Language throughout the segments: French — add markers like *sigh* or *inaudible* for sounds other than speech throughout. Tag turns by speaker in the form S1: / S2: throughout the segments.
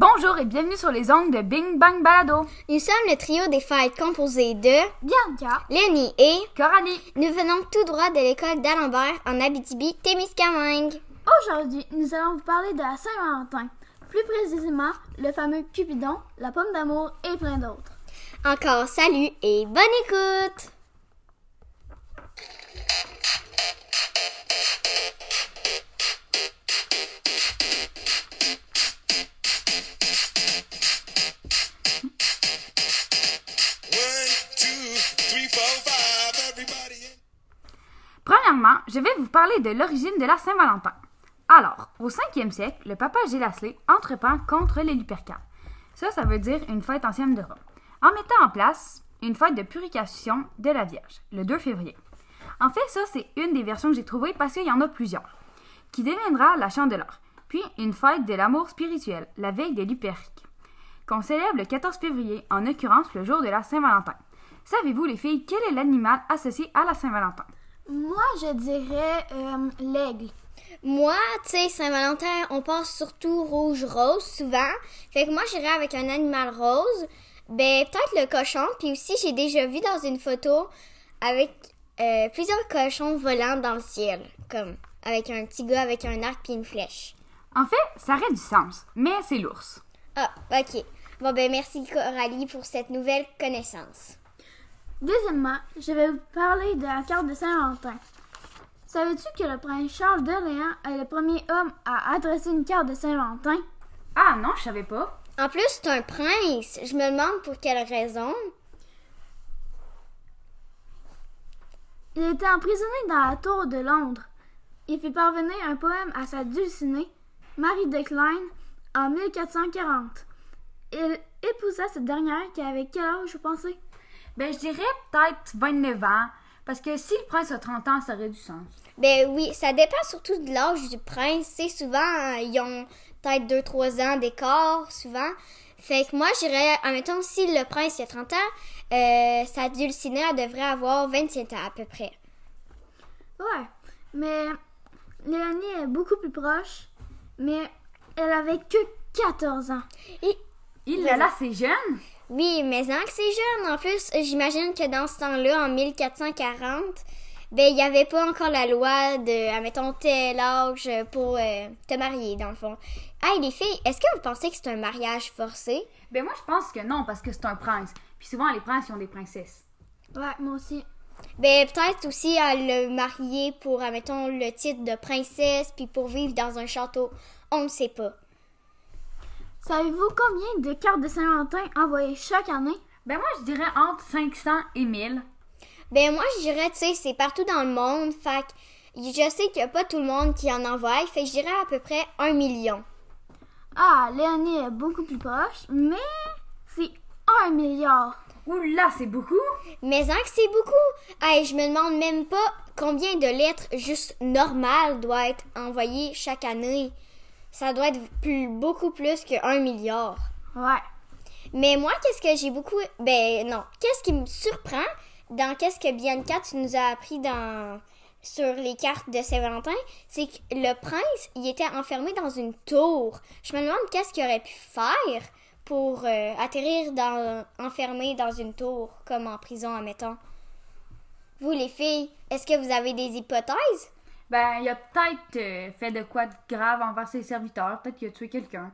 S1: Bonjour et bienvenue sur les ongles de Bing Bang Balado.
S2: Nous sommes le trio des fêtes composé de
S1: Bianca,
S2: Lenny et
S1: Coralie.
S2: nous venons tout droit de l'école d'Alembert en Abitibi-Témiscamingue.
S3: Aujourd'hui, nous allons vous parler de la Saint-Valentin. Plus précisément, le fameux Cupidon, la pomme d'amour et plein d'autres.
S2: Encore salut et bonne écoute!
S1: Je vais vous parler de l'origine de la Saint-Valentin. Alors, au 5e siècle, le papa Gélasley entreprend contre les Lupercales. Ça, ça veut dire une fête ancienne de Rome. En mettant en place une fête de purification de la Vierge, le 2 février. En fait, ça, c'est une des versions que j'ai trouvées parce qu'il y en a plusieurs. Qui deviendra la Chandeleur. Puis une fête de l'amour spirituel, la veille des Luperques. Qu'on célèbre le 14 février, en occurrence le jour de la Saint-Valentin. Savez-vous, les filles, quel est l'animal associé à la Saint-Valentin?
S3: Moi, je dirais euh, l'aigle.
S2: Moi, tu sais, Saint-Valentin, on passe surtout rouge-rose souvent. Fait que moi, j'irais avec un animal rose. Ben, peut-être le cochon. Puis aussi, j'ai déjà vu dans une photo avec euh, plusieurs cochons volant dans le ciel. Comme avec un petit gars avec un arc puis une flèche.
S1: En fait, ça aurait du sens, mais c'est l'ours.
S2: Ah, ok. Bon, ben, merci Coralie pour cette nouvelle connaissance.
S3: Deuxièmement, je vais vous parler de la carte de Saint-Valentin. Savais-tu que le prince Charles d'Orléans est le premier homme à adresser une carte de Saint-Valentin?
S1: Ah non, je savais pas.
S2: En plus, c'est un prince. Je me demande pour quelle raison.
S3: Il était emprisonné dans la tour de Londres. Il fit parvenir un poème à sa dulcinée, Marie de Klein, en 1440. Il épousa cette dernière qui avait quel âge, vous pensez?
S1: Ben, je dirais peut-être 29 ans, parce que si le prince a 30 ans, ça aurait du sens.
S2: Ben oui, ça dépend surtout de l'âge du prince. C'est souvent, euh, ils ont peut-être 2-3 ans d'écart, souvent. Fait que moi, j'irais, admettons, si le prince a 30 ans, euh, sa dulcinée, elle devrait avoir 27 ans à peu près.
S3: Ouais, mais Léonie est beaucoup plus proche, mais elle avait que 14 ans.
S2: Et
S1: Il là là, c'est jeune.
S2: Oui, mais en que c'est jeune. En plus, j'imagine que dans ce temps-là, en 1440, ben, il n'y avait pas encore la loi de, admettons, tel âge pour euh, te marier, dans le fond. Hey, les filles, est-ce que vous pensez que c'est un mariage forcé?
S1: Ben, moi, je pense que non, parce que c'est un prince. Puis souvent, les princes, ils ont des princesses.
S3: Ouais, moi aussi.
S2: Ben, peut-être aussi à le marier pour, admettons, le titre de princesse, puis pour vivre dans un château. On ne sait pas.
S3: Savez-vous combien de cartes de Saint-Valentin envoyées chaque année?
S1: Ben, moi, je dirais entre 500 et 1000.
S2: Ben, moi, je dirais, tu sais, c'est partout dans le monde. Fait que je sais qu'il n'y a pas tout le monde qui en envoie. Fait que je dirais à peu près un million.
S3: Ah, Léonie est beaucoup plus proche, mais c'est un milliard.
S1: Ouh là, c'est beaucoup?
S2: Mais hein, que c'est beaucoup? Hey, je me demande même pas combien de lettres juste normales doivent être envoyées chaque année. Ça doit être plus, beaucoup plus que un milliard.
S3: Ouais.
S2: Mais moi, qu'est-ce que j'ai beaucoup... Ben non. Qu'est-ce qui me surprend dans qu'est-ce que Bianca, tu nous as appris dans sur les cartes de Saint-Valentin, c'est que le prince, il était enfermé dans une tour. Je me demande qu'est-ce qu'il aurait pu faire pour euh, atterrir dans enfermé dans une tour, comme en prison, admettons. Vous, les filles, est-ce que vous avez des hypothèses?
S1: Ben, il a peut-être euh, fait de quoi de grave envers ses serviteurs. Peut-être qu'il a tué quelqu'un.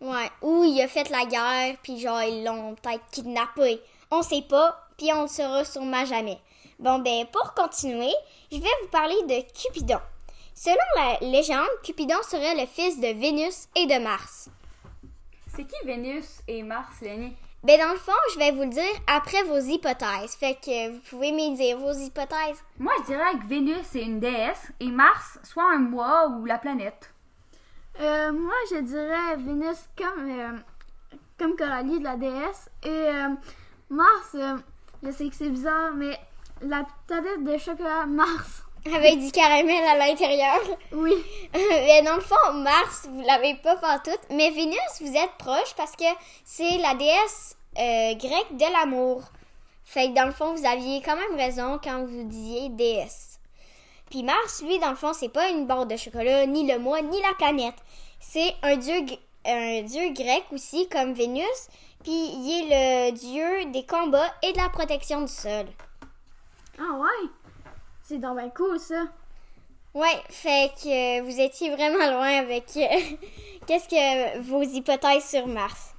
S2: Ouais. Ou il a fait la guerre, puis genre, ils l'ont peut-être kidnappé. On sait pas, puis on le saura sûrement jamais. Bon, ben, pour continuer, je vais vous parler de Cupidon. Selon la légende, Cupidon serait le fils de Vénus et de Mars.
S1: C'est qui Vénus et Mars, Lenny?
S2: Ben, dans le fond, je vais vous le dire après vos hypothèses. Fait que vous pouvez me dire vos hypothèses.
S1: Moi, je dirais que Vénus est une déesse et Mars soit un mois ou la planète.
S3: Euh, moi, je dirais Vénus comme, euh, comme Coralie de la déesse. Et euh, Mars, euh, je sais que c'est bizarre, mais la tablette de chocolat Mars.
S2: Avec du caramel à l'intérieur.
S3: Oui.
S2: mais dans le fond, Mars, vous l'avez pas partout. Mais Vénus, vous êtes proche parce que c'est la déesse euh, grecque de l'amour. Fait que dans le fond, vous aviez quand même raison quand vous disiez déesse. Puis Mars, lui, dans le fond, c'est pas une barre de chocolat, ni le mois, ni la planète. C'est un dieu, un dieu grec aussi, comme Vénus. Puis il est le dieu des combats et de la protection du sol.
S3: Ah ouais? C'est donc bien cool, ça.
S2: Ouais, fait que vous étiez vraiment loin avec euh, *laughs* qu'est-ce que vos hypothèses sur Mars?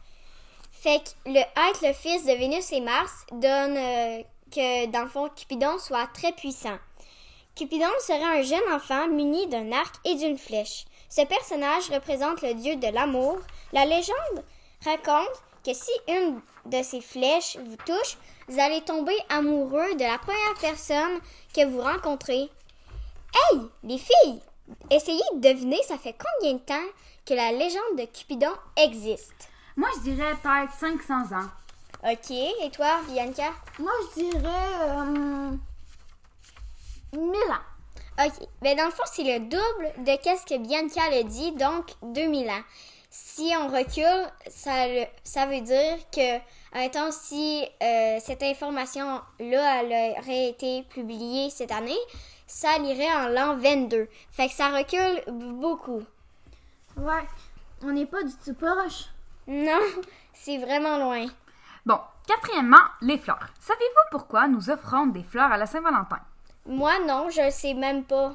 S2: Fait que le être le fils de Vénus et Mars donne euh, que dans le fond Cupidon soit très puissant. Cupidon serait un jeune enfant muni d'un arc et d'une flèche. Ce personnage représente le dieu de l'amour. La légende raconte que si une de ces flèches vous touche, vous allez tomber amoureux de la première personne que vous rencontrez. Hey, les filles! Essayez de deviner, ça fait combien de temps que la légende de Cupidon existe?
S1: Moi, je dirais peut-être 500 ans.
S2: Ok, et toi, Bianca?
S3: Moi, je dirais. Euh, 1000 ans.
S2: Ok, ben dans le fond, c'est le double de qu'est-ce que Bianca le dit, donc 2000 ans. Si on recule, ça, veut dire que, admettons, si euh, cette information-là elle aurait été publiée cette année, ça irait en l'an 22. Fait que ça recule beaucoup.
S3: Ouais. On n'est pas du tout proche.
S2: Non, *laughs* c'est vraiment loin.
S1: Bon, quatrièmement, les fleurs. Savez-vous pourquoi nous offrons des fleurs à la Saint-Valentin?
S2: Moi, non, je le sais même pas.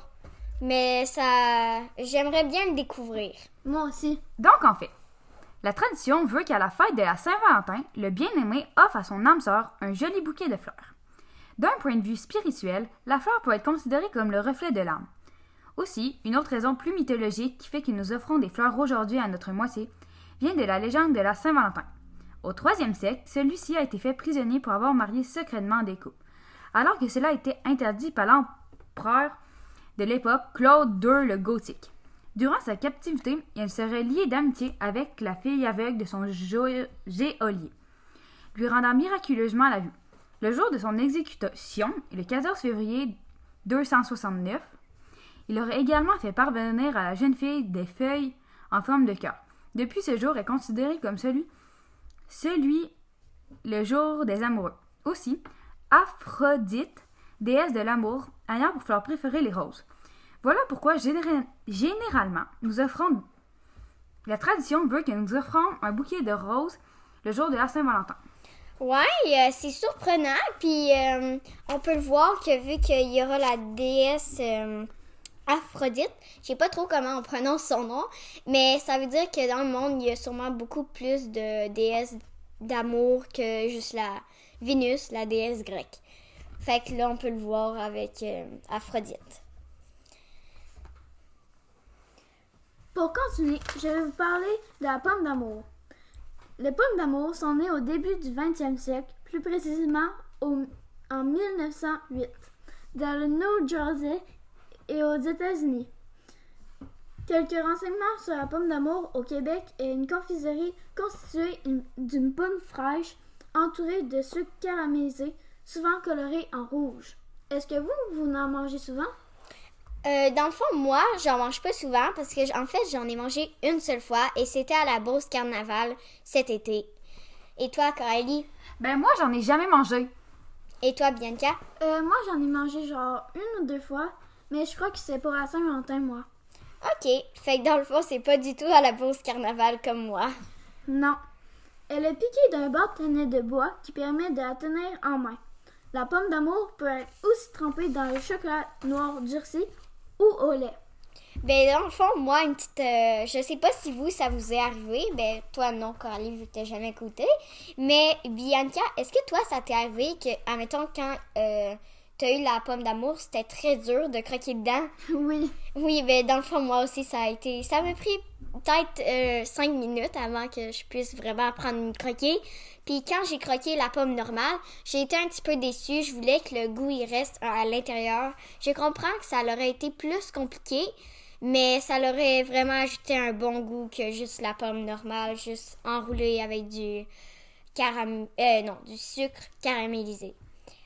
S2: Mais ça. J'aimerais bien le découvrir.
S3: Moi aussi.
S1: Donc, en fait, la tradition veut qu'à la fête de la Saint-Valentin, le bien-aimé offre à son âme sœur un joli bouquet de fleurs. D'un point de vue spirituel, la fleur peut être considérée comme le reflet de l'âme. Aussi, une autre raison plus mythologique qui fait que nous offrons des fleurs aujourd'hui à notre moitié vient de la légende de la Saint-Valentin. Au IIIe siècle, celui-ci a été fait prisonnier pour avoir marié secrètement des couples, alors que cela était interdit par l'empereur de l'époque Claude II le Gothique. Durant sa captivité, il serait lié d'amitié avec la fille aveugle de son geôlier, lui rendant miraculeusement la vue. Le jour de son exécution, le 14 février 269, il aurait également fait parvenir à la jeune fille des feuilles en forme de cœur. Depuis ce jour est considéré comme celui, celui le jour des amoureux. Aussi, Aphrodite, déesse de l'amour, ayant pour fleur préférée les roses. Voilà pourquoi généra- généralement nous offrons. La tradition veut que nous offrons un bouquet de roses le jour de la Saint-Valentin.
S2: Ouais, euh, c'est surprenant. Puis euh, on peut le voir que vu qu'il y aura la déesse euh, Aphrodite, je sais pas trop comment on prononce son nom, mais ça veut dire que dans le monde, il y a sûrement beaucoup plus de déesses d'amour que juste la Vénus, la déesse grecque. Fait que là, on peut le voir avec euh, Aphrodite.
S3: Pour continuer, je vais vous parler de la pomme d'amour. Les pommes d'amour sont nées au début du 20e siècle, plus précisément en 1908, dans le New Jersey et aux États-Unis. Quelques renseignements sur la pomme d'amour au Québec est une confiserie constituée une- d'une pomme fraîche entourée de sucre caramélisé, souvent coloré en rouge. Est-ce que vous, vous en mangez souvent?
S2: Euh, dans le fond, moi, j'en mange pas souvent parce que, en fait, j'en ai mangé une seule fois et c'était à la Beauce Carnaval cet été. Et toi, Coralie?
S1: Ben moi, j'en ai jamais mangé.
S2: Et toi, Bianca?
S3: Euh, moi, j'en ai mangé genre une ou deux fois, mais je crois que c'est pour la Saint-Valentin, moi.
S2: Ok, fait que dans le fond, c'est pas du tout à la Beauce Carnaval comme moi.
S3: Non. Elle est piquée d'un bâtonnet de bois qui permet de la tenir en main. La pomme d'amour peut être aussi trempée dans le chocolat noir durci ou au lait.
S2: Ben, dans le fond, moi, une petite. euh, je sais pas si vous, ça vous est arrivé. Ben, toi, non, Coralie, vu que t'as jamais goûté. Mais, Bianca, est-ce que toi, ça t'est arrivé que, admettons, quand euh, t'as eu la pomme d'amour, c'était très dur de croquer dedans? *laughs*
S3: Oui.
S2: Oui, ben, dans le fond, moi aussi, ça a été. Ça m'a pris peut-être 5 minutes avant que je puisse vraiment prendre une croquée. Puis quand j'ai croqué la pomme normale, j'ai été un petit peu déçue. Je voulais que le goût il reste à l'intérieur. Je comprends que ça aurait été plus compliqué, mais ça aurait vraiment ajouté un bon goût que juste la pomme normale, juste enroulée avec du euh, non, du sucre caramélisé.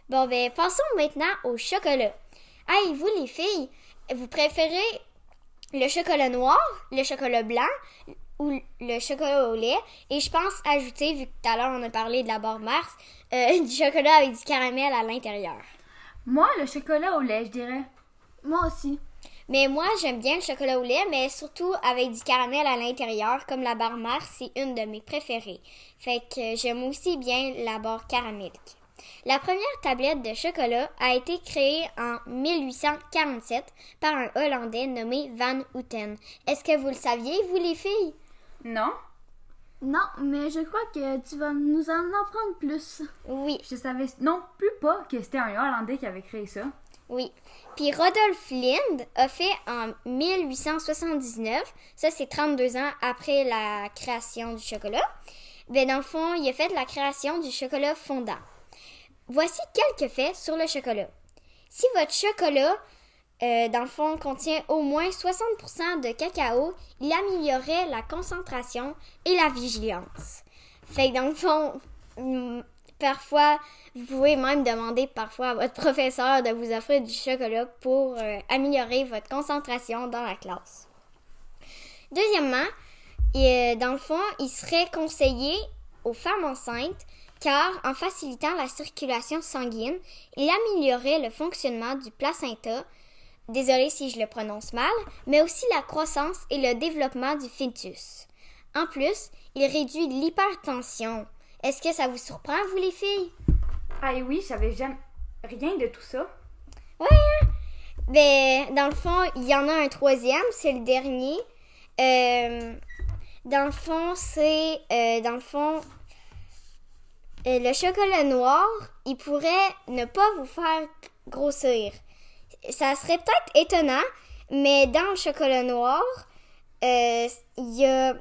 S2: Bon, ben, passons maintenant au chocolat. Hey, vous les filles, vous préférez le chocolat noir, le chocolat blanc ou le chocolat au lait. Et je pense ajouter, vu que tout à l'heure on a parlé de la barre Mars, euh, *laughs* du chocolat avec du caramel à l'intérieur.
S1: Moi, le chocolat au lait, je dirais.
S3: Moi aussi.
S2: Mais moi, j'aime bien le chocolat au lait, mais surtout avec du caramel à l'intérieur, comme la barre Mars, c'est une de mes préférées. Fait que j'aime aussi bien la barre caramelique. La première tablette de chocolat a été créée en 1847 par un Hollandais nommé Van Houten. Est-ce que vous le saviez, vous les filles?
S1: Non?
S3: Non, mais je crois que tu vas nous en apprendre plus.
S2: Oui,
S1: Je savais non plus pas que c'était un Hollandais qui avait créé ça.
S2: oui. Puis Rodolphe Lind a fait en 1879, ça c'est 32 ans après la création du chocolat. Ben dans le fond, il a fait la création du chocolat fondant. Voici quelques faits sur le chocolat. Si votre chocolat, euh, dans le fond, contient au moins 60% de cacao, il améliorerait la concentration et la vigilance. Fait que dans le fond, hum, parfois, vous pouvez même demander parfois à votre *laughs* professeur de vous offrir du chocolat pour euh, améliorer votre concentration dans la classe. Deuxièmement, euh, dans le fond, il serait conseillé aux femmes enceintes car en facilitant la circulation sanguine, il améliorerait le fonctionnement du placenta, désolé si je le prononce mal, mais aussi la croissance et le développement du fœtus. En plus, il réduit l'hypertension. Est-ce que ça vous surprend, vous les filles?
S1: Ah oui, je savais jamais rien de tout ça.
S2: Ouais, hein? Ben, dans le fond, il y en a un troisième, c'est le dernier. Euh, dans le fond, c'est. euh, dans le fond, euh, le chocolat noir, il pourrait ne pas vous faire grossir. Ça serait peut-être étonnant, mais dans le chocolat noir, euh, il y a.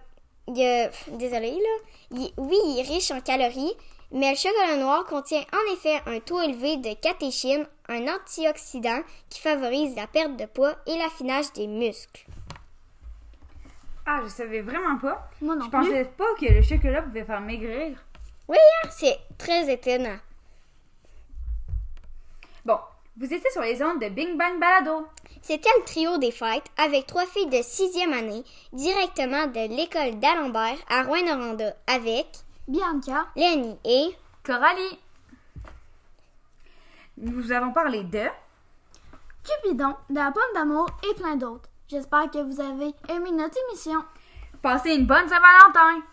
S2: il y a désolé, là. Oui, il est riche en calories, mais le chocolat noir contient en effet un taux élevé de catéchine, un antioxydant qui favorise la perte de poids et l'affinage des muscles.
S1: Ah, je savais vraiment pas.
S3: Moi non
S1: je
S3: plus.
S1: pensais pas que le chocolat pouvait faire maigrir.
S2: Oui, hein, c'est très étonnant.
S1: Bon, vous étiez sur les ondes de Bing Bang Balado.
S2: C'était le trio des fêtes avec trois filles de sixième année directement de l'école d'Alembert à Rouen-Noranda avec
S3: Bianca,
S2: Lenny et
S1: Coralie. Nous avons parlé de
S3: Cupidon, de la pomme d'amour et plein d'autres. J'espère que vous avez aimé notre émission.
S1: passer une bonne Saint-Valentin.